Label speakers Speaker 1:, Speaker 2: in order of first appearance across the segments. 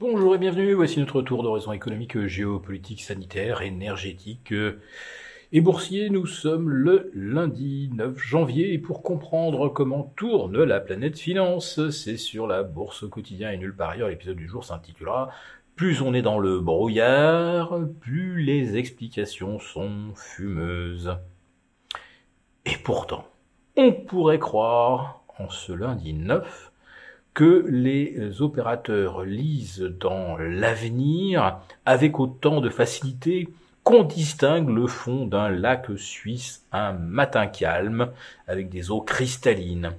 Speaker 1: Bonjour et bienvenue, voici notre tour d'horizon économique, géopolitique, sanitaire, énergétique et boursier. Nous sommes le lundi 9 janvier et pour comprendre comment tourne la planète finance, c'est sur la bourse au quotidien et nulle part ailleurs. L'épisode du jour s'intitulera Plus on est dans le brouillard, plus les explications sont fumeuses. Et pourtant, on pourrait croire en ce lundi 9 que les opérateurs lisent dans l'avenir avec autant de facilité qu'on distingue le fond d'un lac suisse un matin calme avec des eaux cristallines.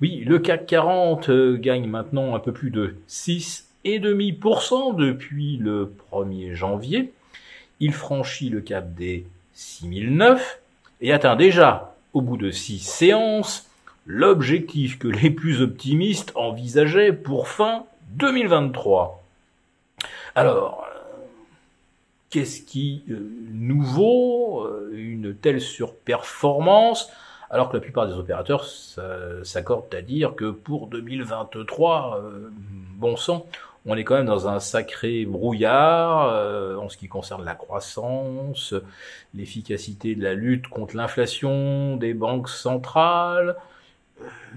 Speaker 1: Oui, le CAC 40 euh, gagne maintenant un peu plus de 6,5% depuis le 1er janvier. Il franchit le cap des 6009 et atteint déjà, au bout de six séances, l'objectif que les plus optimistes envisageaient pour fin 2023. Alors, qu'est-ce qui euh, nouveau euh, une telle surperformance alors que la plupart des opérateurs s'accordent à dire que pour 2023, euh, bon sang, on est quand même dans un sacré brouillard en ce qui concerne la croissance, l'efficacité de la lutte contre l'inflation des banques centrales, euh,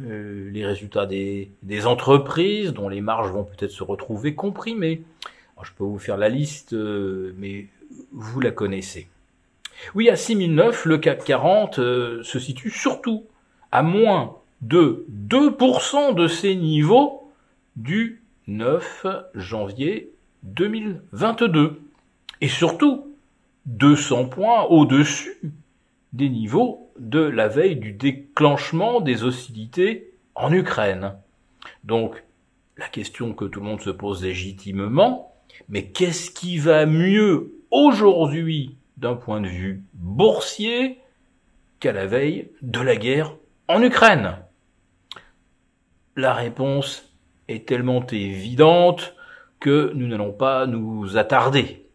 Speaker 1: les résultats des, entreprises, dont les marges vont peut-être se retrouver comprimées. je peux vous faire la liste, euh, mais vous la connaissez. Oui, à 6009, le CAC 40 euh, se situe surtout à moins de 2% de ses niveaux du 9 janvier 2022. Et surtout, 200 points au-dessus des niveaux de la veille du déclenchement des hostilités en Ukraine. Donc, la question que tout le monde se pose légitimement, mais qu'est-ce qui va mieux aujourd'hui d'un point de vue boursier qu'à la veille de la guerre en Ukraine? La réponse est tellement évidente que nous n'allons pas nous attarder.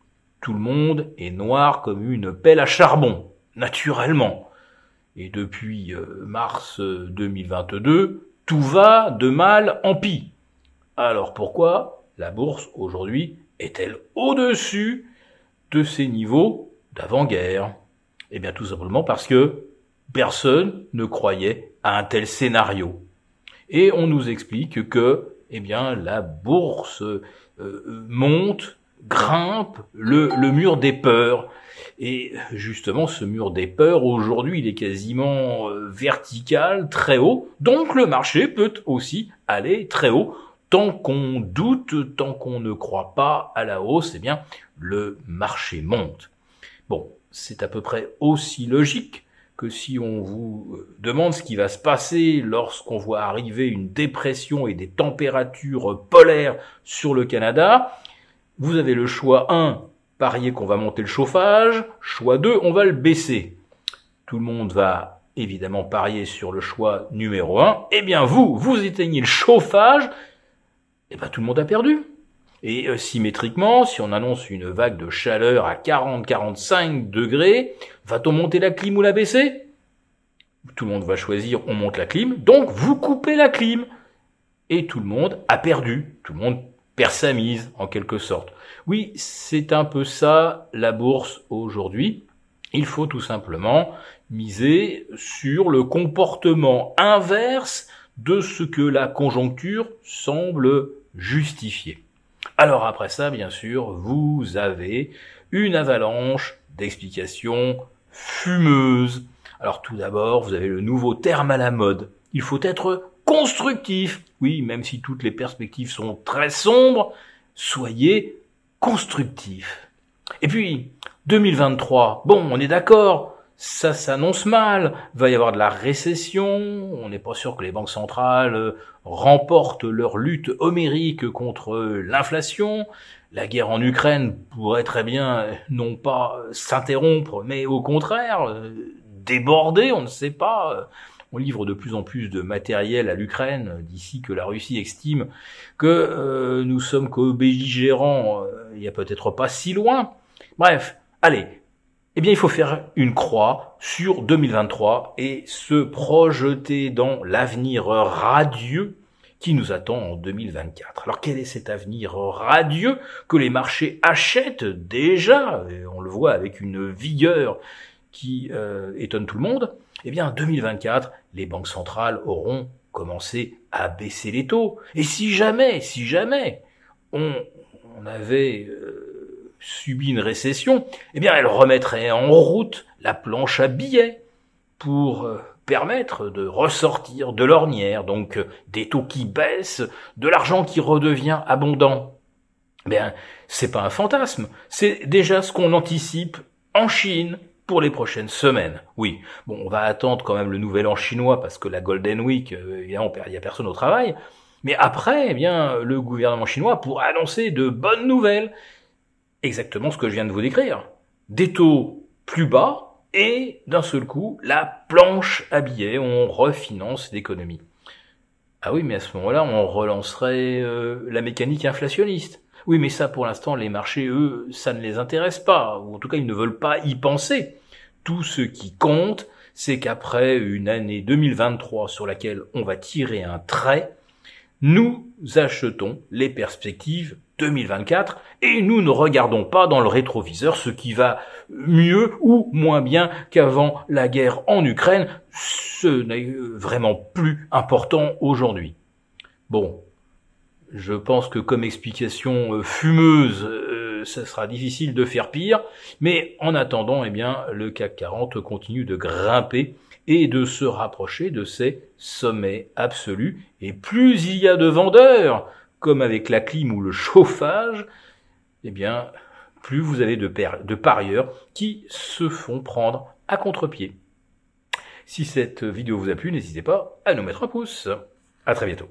Speaker 1: Tout le monde est noir comme une pelle à charbon naturellement. Et depuis euh, mars 2022, euh, tout va de mal en pis. Alors pourquoi la bourse aujourd'hui est-elle au-dessus de ses niveaux d'avant-guerre? Eh bien tout simplement parce que personne ne croyait à un tel scénario. Et on nous explique que eh bien la bourse euh, monte, grimpe le, mur des peurs. Et justement, ce mur des peurs, aujourd'hui, il est quasiment euh, vertical, très haut. Donc le marché peut aussi aller très haut. Tant qu'on doute, tant qu'on ne croit pas à la hausse, eh bien, le marché monte. Bon, c'est à peu près aussi logique que si on vous euh, demande ce qui va se passer lorsqu'on voit arriver une dépression et des températures polaires sur le Canada, vous avez le choix 1 parier qu'on va monter le chauffage, choix 2, on va le baisser. Tout le monde va évidemment parier sur le choix numéro 1. Eh bien vous, vous éteignez le chauffage, eh bien tout le monde a perdu. Et euh, symétriquement, si on annonce une vague de chaleur à 40-45 degrés, va-t-on monter la clim ou la baisser? Tout le monde va choisir on monte la clim, donc vous coupez la clim. Et tout le monde a perdu. Tout le monde perd sa mise, en quelque sorte. Oui, c'est un peu ça la bourse aujourd'hui. Il faut tout simplement miser sur le comportement inverse de ce que la conjoncture semble justifier. Alors après ça, bien sûr, vous avez une avalanche d'explications fumeuses. Alors tout d'abord, vous avez le nouveau terme à la mode. Il faut être constructif. Oui, même si toutes les perspectives sont très sombres, soyez constructif. Et puis, 2023, bon, on est d'accord, ça s'annonce mal, va y avoir de la récession, on n'est pas sûr que les banques centrales euh, remportent leur lutte homérique contre l'inflation, la guerre en Ukraine pourrait très bien euh, non pas s'interrompre, mais au contraire euh, déborder, on ne sait pas. On livre de plus en plus de matériel à l'Ukraine d'ici que la Russie estime que euh, nous sommes co-belligérants euh, il y a peut-être pas si loin. Bref, allez, eh bien il faut faire une croix sur 2023 et se projeter dans l'avenir radieux qui nous attend en 2024. Alors quel est cet avenir radieux que les marchés achètent déjà, on le voit avec une vigueur qui euh, étonne tout le monde Eh bien, en 2024, les banques centrales auront commencé à baisser les taux. Et si jamais, si jamais on, avait euh, subi une récession, eh bien, elles remettraient en route la planche à billets pour euh, permettre de ressortir de l'ornière, donc des taux qui baissent, de l'argent qui redevient abondant. Eh bien, c'est pas un fantasme, c'est déjà ce qu'on anticipe en Chine, pour les prochaines semaines. Oui, bon, on va attendre quand même le nouvel an chinois parce que la Golden Week, euh, évidemment, il n'y a personne au travail. Mais après, eh bien, le gouvernement chinois pourra annoncer de bonnes nouvelles. Exactement ce que je viens de vous décrire. Des taux plus bas et d'un seul coup, la planche à billets, on refinance l'économie. Ah oui, mais à ce moment-là, on relancerait euh, la mécanique inflationniste. Oui, mais ça, pour l'instant, les marchés, eux, ça ne les intéresse pas, ou en tout cas, ils ne veulent pas y penser. Tout ce qui compte, c'est qu'après une année 2023 sur laquelle on va tirer un trait, nous achetons les perspectives 2024 et nous ne regardons pas dans le rétroviseur ce qui va mieux ou moins bien qu'avant la guerre en Ukraine. Ce n'est vraiment plus important aujourd'hui. Bon, je pense que comme explication euh, fumeuse, euh, ça sera difficile de faire pire, mais en attendant, eh bien, le CAC 40 continue de grimper et de se rapprocher de ses sommets absolus. Et plus il y a de vendeurs, comme avec la clim ou le chauffage, eh bien, plus vous avez de, de parieurs qui se font prendre à contre-pied. Si cette vidéo vous a plu, n'hésitez pas à nous mettre un pouce. À très bientôt.